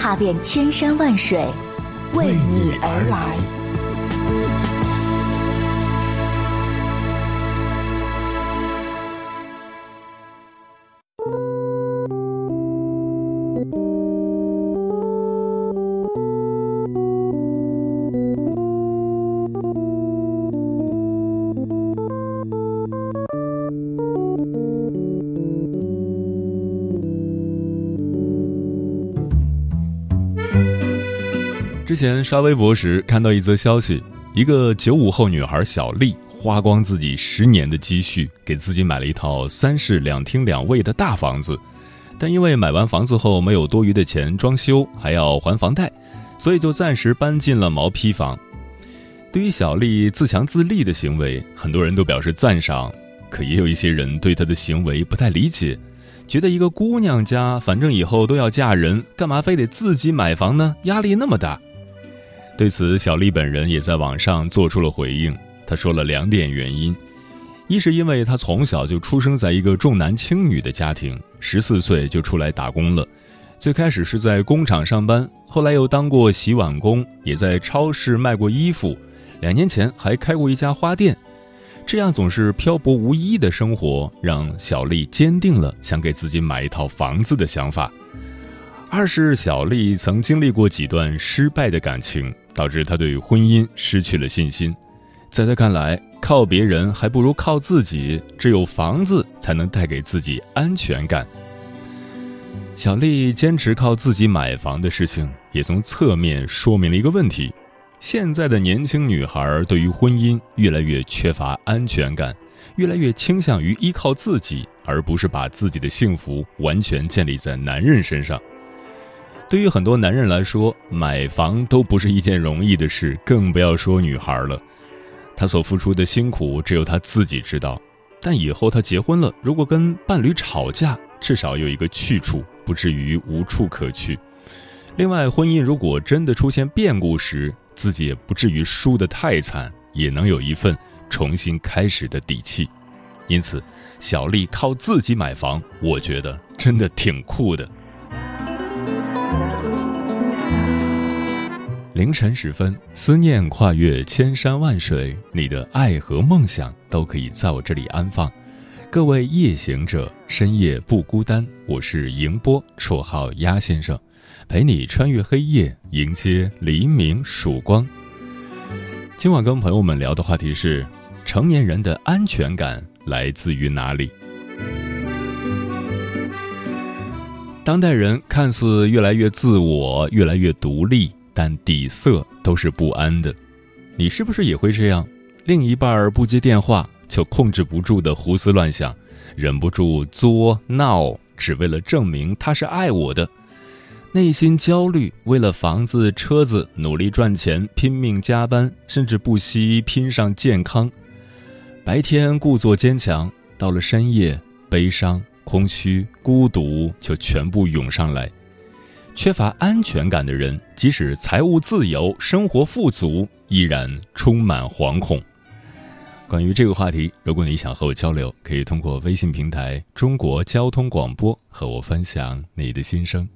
踏遍千山万水，为你而来。之前刷微博时看到一则消息，一个九五后女孩小丽花光自己十年的积蓄，给自己买了一套三室两厅两卫的大房子，但因为买完房子后没有多余的钱装修，还要还房贷，所以就暂时搬进了毛坯房。对于小丽自强自立的行为，很多人都表示赞赏，可也有一些人对她的行为不太理解，觉得一个姑娘家反正以后都要嫁人，干嘛非得自己买房呢？压力那么大。对此，小丽本人也在网上做出了回应。她说了两点原因：一是因为她从小就出生在一个重男轻女的家庭，十四岁就出来打工了，最开始是在工厂上班，后来又当过洗碗工，也在超市卖过衣服，两年前还开过一家花店。这样总是漂泊无依的生活，让小丽坚定了想给自己买一套房子的想法。二是小丽曾经历过几段失败的感情，导致她对婚姻失去了信心。在她看来，靠别人还不如靠自己，只有房子才能带给自己安全感。小丽坚持靠自己买房的事情，也从侧面说明了一个问题：现在的年轻女孩对于婚姻越来越缺乏安全感，越来越倾向于依靠自己，而不是把自己的幸福完全建立在男人身上。对于很多男人来说，买房都不是一件容易的事，更不要说女孩了。他所付出的辛苦，只有他自己知道。但以后他结婚了，如果跟伴侣吵架，至少有一个去处，不至于无处可去。另外，婚姻如果真的出现变故时，自己也不至于输得太惨，也能有一份重新开始的底气。因此，小丽靠自己买房，我觉得真的挺酷的。凌晨时分，思念跨越千山万水，你的爱和梦想都可以在我这里安放。各位夜行者，深夜不孤单。我是迎波，绰号鸭先生，陪你穿越黑夜，迎接黎明曙光。今晚跟朋友们聊的话题是：成年人的安全感来自于哪里？当代人看似越来越自我，越来越独立。但底色都是不安的，你是不是也会这样？另一半不接电话就控制不住的胡思乱想，忍不住作闹，只为了证明他是爱我的。内心焦虑，为了房子、车子努力赚钱，拼命加班，甚至不惜拼上健康。白天故作坚强，到了深夜，悲伤、空虚、孤独就全部涌上来。缺乏安全感的人，即使财务自由、生活富足，依然充满惶恐。关于这个话题，如果你想和我交流，可以通过微信平台“中国交通广播”和我分享你的心声。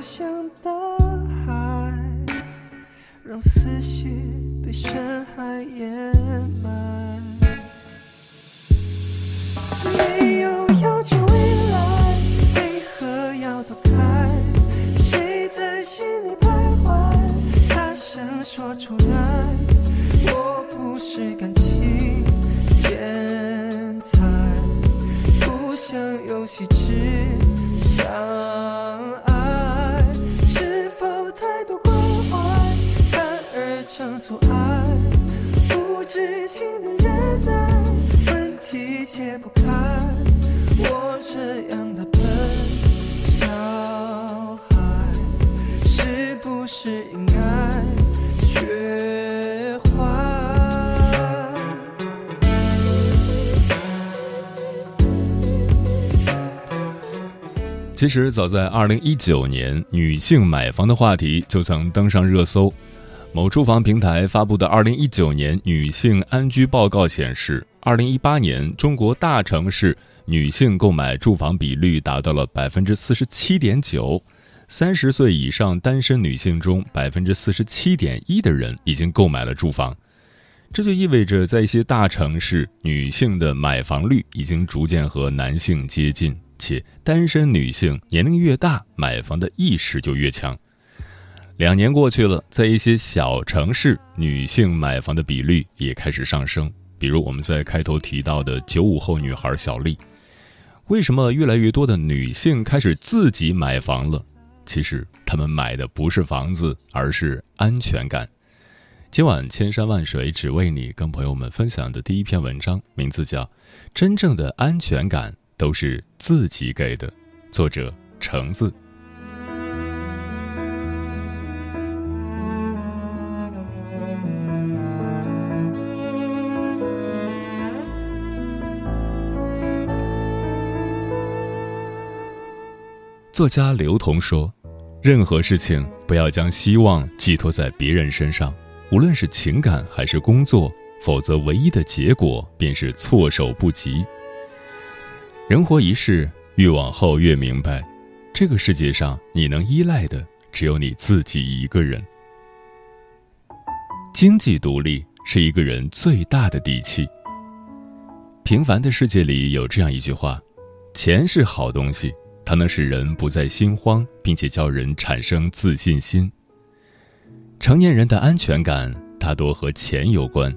飘向大海，让思绪被深成阻碍？不知情的忍耐，问题解不开。我这样的笨小孩，是不是应该学坏？其实，早在二零一九年，女性买房的话题就曾登上热搜。某住房平台发布的二零一九年女性安居报告显示，二零一八年中国大城市女性购买住房比率达到了百分之四十七点九，三十岁以上单身女性中，百分之四十七点一的人已经购买了住房。这就意味着，在一些大城市，女性的买房率已经逐渐和男性接近。且单身女性年龄越大，买房的意识就越强。两年过去了，在一些小城市，女性买房的比率也开始上升。比如我们在开头提到的九五后女孩小丽，为什么越来越多的女性开始自己买房了？其实她们买的不是房子，而是安全感。今晚千山万水只为你，跟朋友们分享的第一篇文章，名字叫《真正的安全感》。都是自己给的。作者：橙子。作家刘同说：“任何事情不要将希望寄托在别人身上，无论是情感还是工作，否则唯一的结果便是措手不及。”人活一世，越往后越明白，这个世界上你能依赖的只有你自己一个人。经济独立是一个人最大的底气。平凡的世界里有这样一句话：钱是好东西，它能使人不再心慌，并且叫人产生自信心。成年人的安全感大多和钱有关，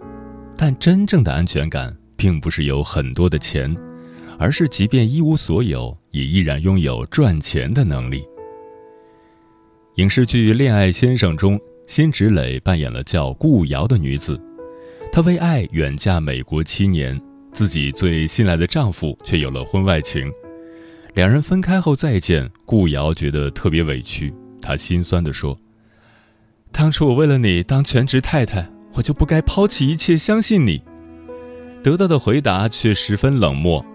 但真正的安全感并不是有很多的钱。而是，即便一无所有，也依然拥有赚钱的能力。影视剧《恋爱先生》中，辛芷蕾扮演了叫顾瑶的女子，她为爱远嫁美国七年，自己最信赖的丈夫却有了婚外情。两人分开后再见，顾瑶觉得特别委屈，她心酸地说：“当初我为了你当全职太太，我就不该抛弃一切相信你。”得到的回答却十分冷漠。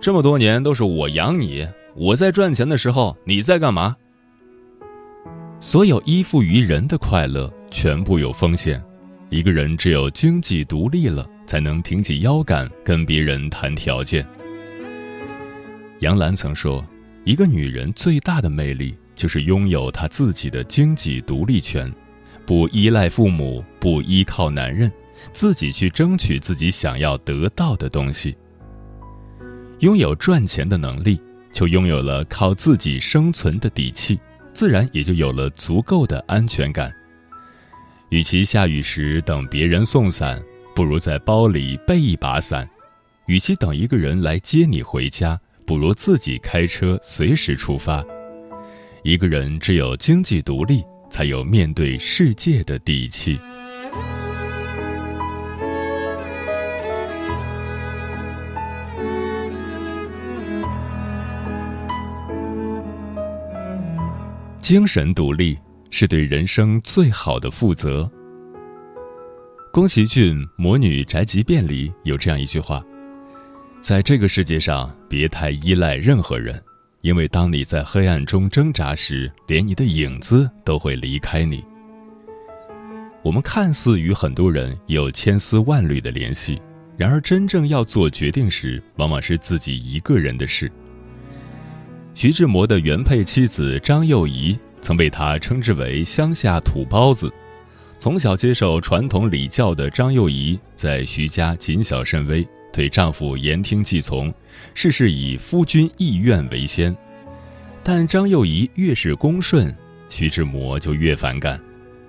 这么多年都是我养你，我在赚钱的时候你在干嘛？所有依附于人的快乐全部有风险。一个人只有经济独立了，才能挺起腰杆跟别人谈条件。杨澜曾说：“一个女人最大的魅力就是拥有她自己的经济独立权，不依赖父母，不依靠男人，自己去争取自己想要得到的东西。”拥有赚钱的能力，就拥有了靠自己生存的底气，自然也就有了足够的安全感。与其下雨时等别人送伞，不如在包里备一把伞；与其等一个人来接你回家，不如自己开车随时出发。一个人只有经济独立，才有面对世界的底气。精神独立是对人生最好的负责。宫崎骏《魔女宅急便》里有这样一句话：“在这个世界上，别太依赖任何人，因为当你在黑暗中挣扎时，连你的影子都会离开你。”我们看似与很多人有千丝万缕的联系，然而真正要做决定时，往往是自己一个人的事。徐志摩的原配妻子张幼仪曾被他称之为“乡下土包子”。从小接受传统礼教的张幼仪，在徐家谨小慎微，对丈夫言听计从，事事以夫君意愿为先。但张幼仪越是恭顺，徐志摩就越反感。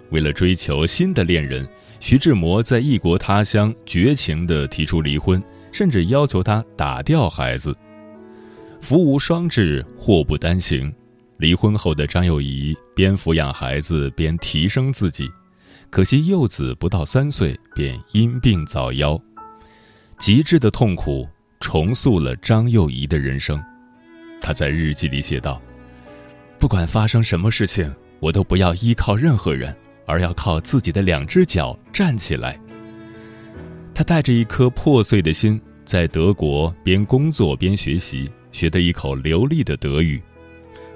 为了追求新的恋人，徐志摩在异国他乡绝情地提出离婚，甚至要求他打掉孩子。福无双至，祸不单行。离婚后的张幼仪边抚养孩子边提升自己，可惜幼子不到三岁便因病早夭。极致的痛苦重塑了张幼仪的人生。她在日记里写道：“不管发生什么事情，我都不要依靠任何人，而要靠自己的两只脚站起来。”她带着一颗破碎的心，在德国边工作边学习。学得一口流利的德语，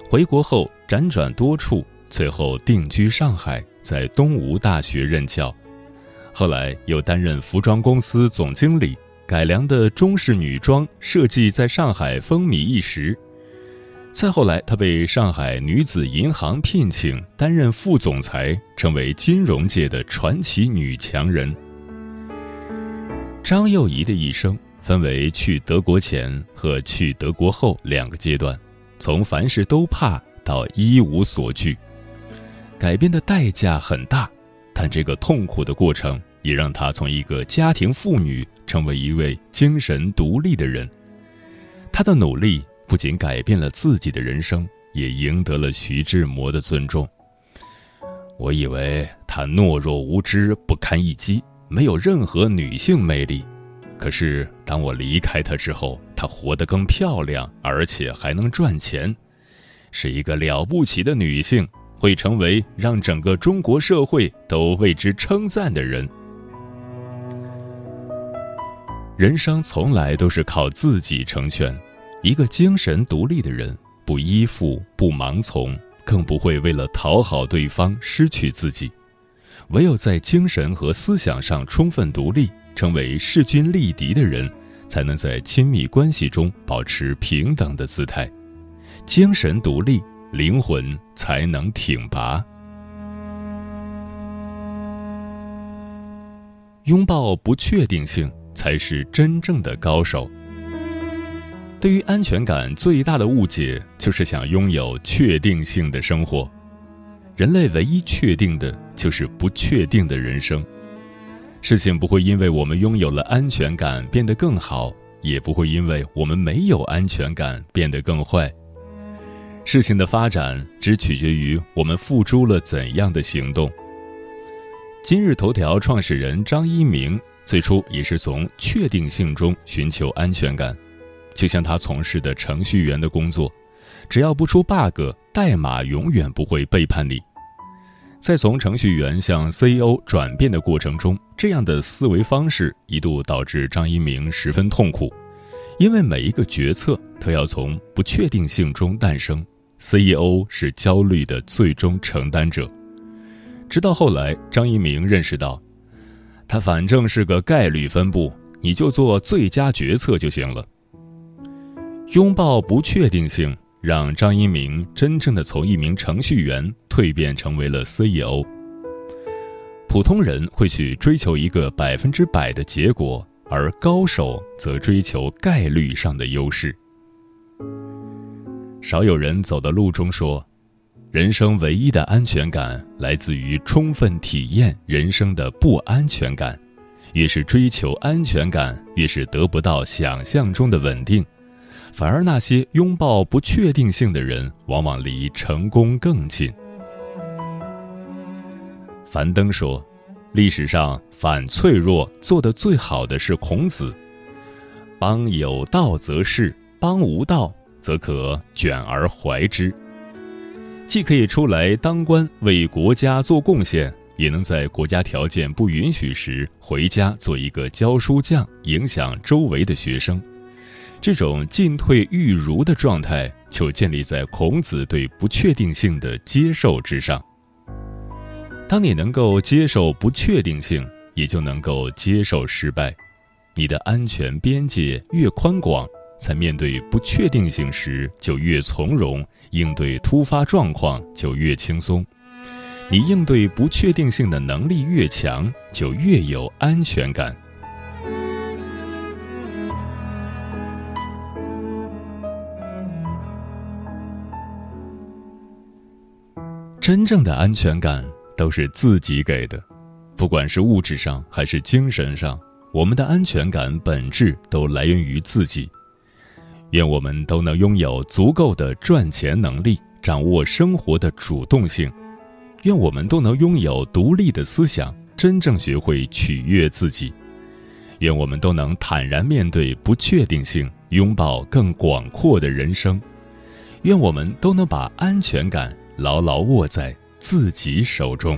回国后辗转多处，最后定居上海，在东吴大学任教。后来又担任服装公司总经理，改良的中式女装设计在上海风靡一时。再后来，她被上海女子银行聘请担任副总裁，成为金融界的传奇女强人。张幼仪的一生。分为去德国前和去德国后两个阶段，从凡事都怕到一无所惧，改变的代价很大，但这个痛苦的过程也让她从一个家庭妇女成为一位精神独立的人。她的努力不仅改变了自己的人生，也赢得了徐志摩的尊重。我以为她懦弱无知、不堪一击，没有任何女性魅力。可是，当我离开他之后，她活得更漂亮，而且还能赚钱，是一个了不起的女性，会成为让整个中国社会都为之称赞的人。人生从来都是靠自己成全，一个精神独立的人，不依附，不盲从，更不会为了讨好对方失去自己。唯有在精神和思想上充分独立。成为势均力敌的人，才能在亲密关系中保持平等的姿态，精神独立，灵魂才能挺拔。拥抱不确定性，才是真正的高手。对于安全感最大的误解，就是想拥有确定性的生活。人类唯一确定的，就是不确定的人生。事情不会因为我们拥有了安全感变得更好，也不会因为我们没有安全感变得更坏。事情的发展只取决于我们付诸了怎样的行动。今日头条创始人张一鸣最初也是从确定性中寻求安全感，就像他从事的程序员的工作，只要不出 bug，代码永远不会背叛你。在从程序员向 CEO 转变的过程中，这样的思维方式一度导致张一鸣十分痛苦，因为每一个决策都要从不确定性中诞生，CEO 是焦虑的最终承担者。直到后来，张一鸣认识到，他反正是个概率分布，你就做最佳决策就行了。拥抱不确定性。让张一鸣真正的从一名程序员蜕变成为了 CEO。普通人会去追求一个百分之百的结果，而高手则追求概率上的优势。少有人走的路中说，人生唯一的安全感来自于充分体验人生的不安全感。越是追求安全感，越是得不到想象中的稳定。反而，那些拥抱不确定性的人，往往离成功更近。樊登说：“历史上反脆弱做得最好的是孔子。邦有道则仕，邦无道则可卷而怀之。既可以出来当官为国家做贡献，也能在国家条件不允许时回家做一个教书匠，影响周围的学生。”这种进退欲如的状态，就建立在孔子对不确定性的接受之上。当你能够接受不确定性，也就能够接受失败。你的安全边界越宽广，在面对不确定性时就越从容，应对突发状况就越轻松。你应对不确定性的能力越强，就越有安全感。真正的安全感都是自己给的，不管是物质上还是精神上，我们的安全感本质都来源于自己。愿我们都能拥有足够的赚钱能力，掌握生活的主动性；愿我们都能拥有独立的思想，真正学会取悦自己；愿我们都能坦然面对不确定性，拥抱更广阔的人生；愿我们都能把安全感牢牢握在自己手中。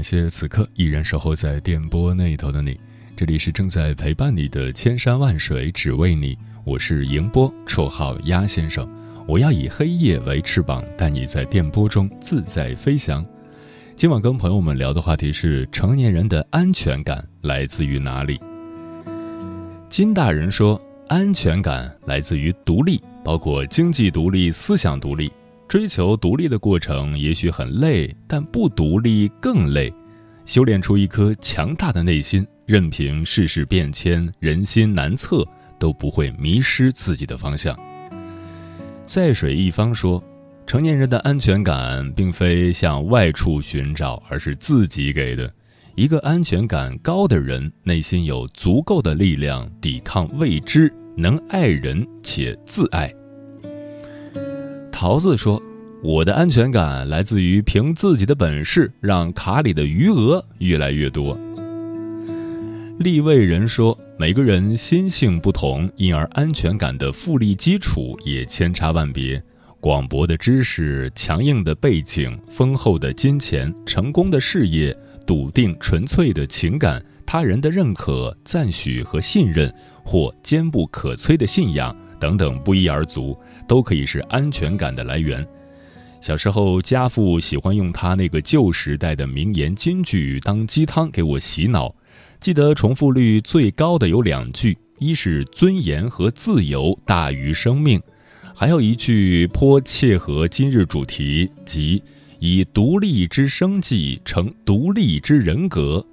感谢此刻依然守候在电波那头的你，这里是正在陪伴你的千山万水只为你，我是迎波，绰号鸭先生。我要以黑夜为翅膀，带你在电波中自在飞翔。今晚跟朋友们聊的话题是：成年人的安全感来自于哪里？金大人说，安全感来自于独立，包括经济独立、思想独立。追求独立的过程也许很累，但不独立更累。修炼出一颗强大的内心，任凭世事变迁、人心难测，都不会迷失自己的方向。在水一方说，成年人的安全感并非向外处寻找，而是自己给的。一个安全感高的人，内心有足够的力量抵抗未知，能爱人且自爱。桃子说：“我的安全感来自于凭自己的本事让卡里的余额越来越多。”立位人说：“每个人心性不同，因而安全感的复利基础也千差万别。广博的知识、强硬的背景、丰厚的金钱、成功的事业、笃定纯粹的情感、他人的认可、赞许和信任，或坚不可摧的信仰等等，不一而足。”都可以是安全感的来源。小时候，家父喜欢用他那个旧时代的名言金句当鸡汤给我洗脑。记得重复率最高的有两句：一是尊严和自由大于生命，还有一句颇切合今日主题，即以独立之生计成独立之人格。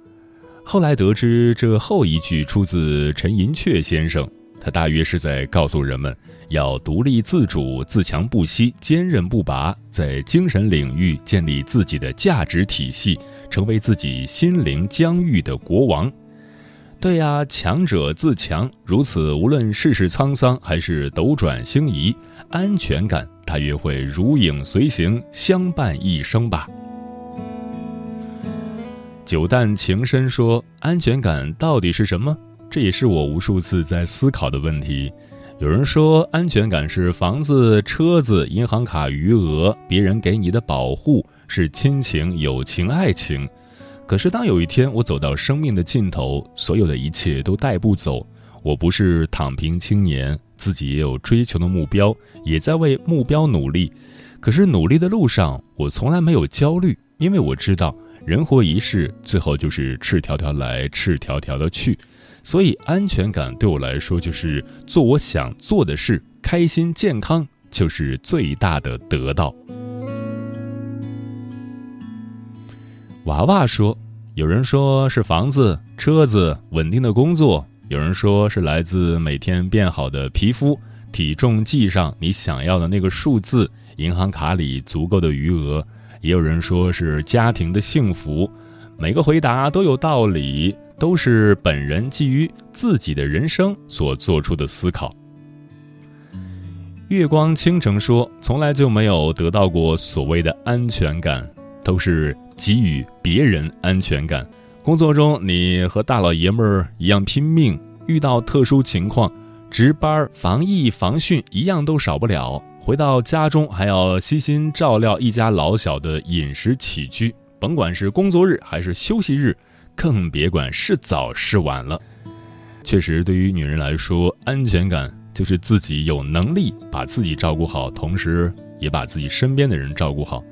后来得知，这后一句出自陈寅恪先生，他大约是在告诉人们。要独立自主、自强不息、坚韧不拔，在精神领域建立自己的价值体系，成为自己心灵疆域的国王。对呀，强者自强，如此，无论世事沧桑还是斗转星移，安全感大约会如影随形，相伴一生吧。九淡情深说：“安全感到底是什么？”这也是我无数次在思考的问题。有人说，安全感是房子、车子、银行卡余额，别人给你的保护是亲情、友情、爱情。可是，当有一天我走到生命的尽头，所有的一切都带不走。我不是躺平青年，自己也有追求的目标，也在为目标努力。可是，努力的路上，我从来没有焦虑，因为我知道，人活一世，最后就是赤条条来，赤条条的去。所以，安全感对我来说就是做我想做的事，开心健康就是最大的得到。娃娃说：“有人说是房子、车子、稳定的工作；有人说是来自每天变好的皮肤、体重计上你想要的那个数字、银行卡里足够的余额；也有人说是家庭的幸福。每个回答都有道理。”都是本人基于自己的人生所做出的思考。月光倾城说：“从来就没有得到过所谓的安全感，都是给予别人安全感。工作中，你和大老爷们儿一样拼命，遇到特殊情况，值班、防疫、防汛一样都少不了。回到家中，还要悉心照料一家老小的饮食起居，甭管是工作日还是休息日，更别管是早是晚了。确实，对于女人来说，安全感。”就是自己有能力把自己照顾好，同时也把自己身边的人照顾好。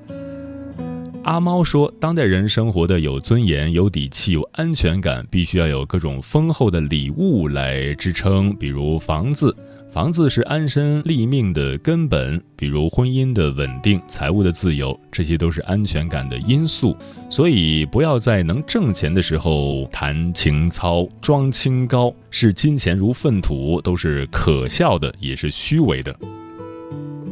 阿猫说：“当代人生活的有尊严、有底气、有安全感，必须要有各种丰厚的礼物来支撑，比如房子。”房子是安身立命的根本，比如婚姻的稳定、财务的自由，这些都是安全感的因素。所以，不要在能挣钱的时候谈情操、装清高，视金钱如粪土，都是可笑的，也是虚伪的。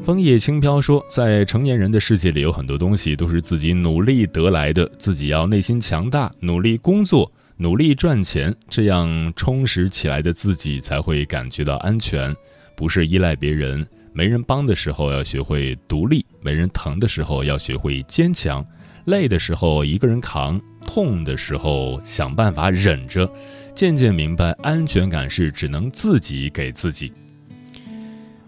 枫叶轻飘说，在成年人的世界里，有很多东西都是自己努力得来的，自己要内心强大，努力工作，努力赚钱，这样充实起来的自己才会感觉到安全。不是依赖别人，没人帮的时候要学会独立；没人疼的时候要学会坚强；累的时候一个人扛，痛的时候想办法忍着。渐渐明白，安全感是只能自己给自己。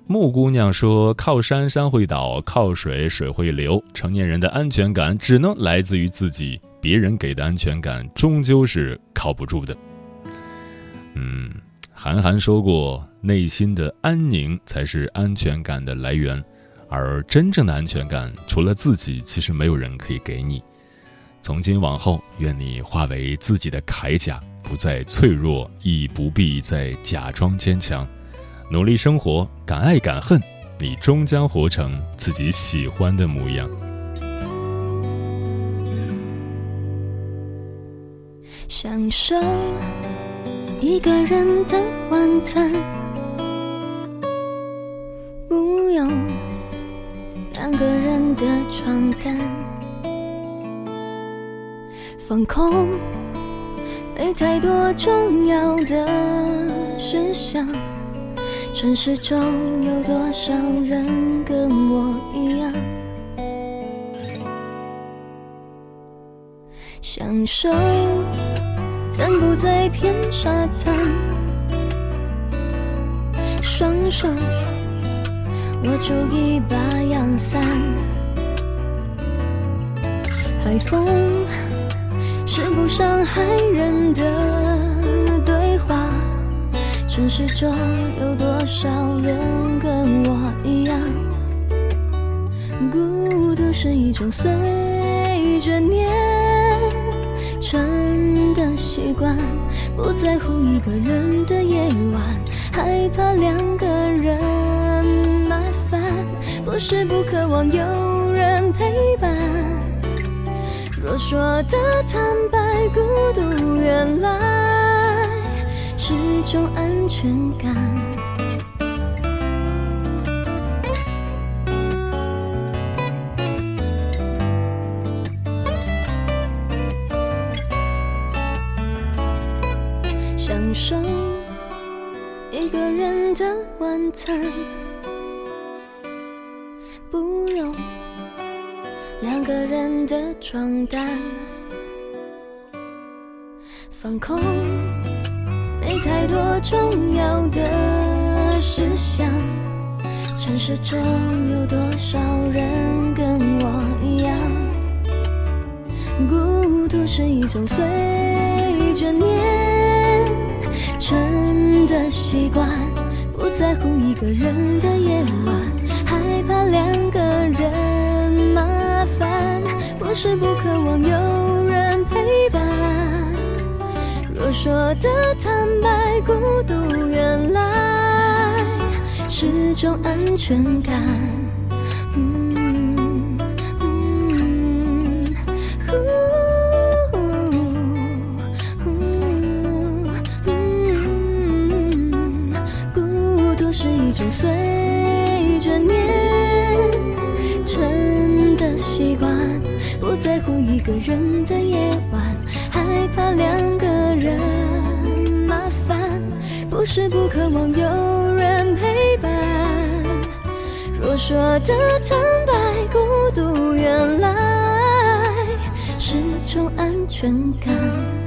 木姑娘说：“靠山山会倒，靠水水会流。成年人的安全感只能来自于自己，别人给的安全感终究是靠不住的。”嗯。韩寒说过：“内心的安宁才是安全感的来源，而真正的安全感，除了自己，其实没有人可以给你。从今往后，愿你化为自己的铠甲，不再脆弱，亦不必再假装坚强。努力生活，敢爱敢恨，你终将活成自己喜欢的模样。”享受。一个人的晚餐，不用两个人的床单，放空，没太多重要的事项。城市中有多少人跟我一样，享受。散步在片沙滩，双手握住一把阳伞，海风是不伤害人的对话。城市中有多少人跟我一样？孤独是一种随着年成。的习惯，不在乎一个人的夜晚，害怕两个人麻烦，不是不渴望有人陪伴。若说的坦白，孤独原来是种安全感。餐，不用两个人的床单，放空，没太多重要的事项。城市中有多少人跟我一样？孤独是一种随着年。成的习惯，在乎一个人的夜晚，害怕两个人麻烦，不是不渴望有人陪伴。若说的坦白，孤独原来是种安全感。随着年成的习惯，不在乎一个人的夜晚，害怕两个人麻烦，不是不渴望有人陪伴。若说的坦白，孤独原来是种安全感。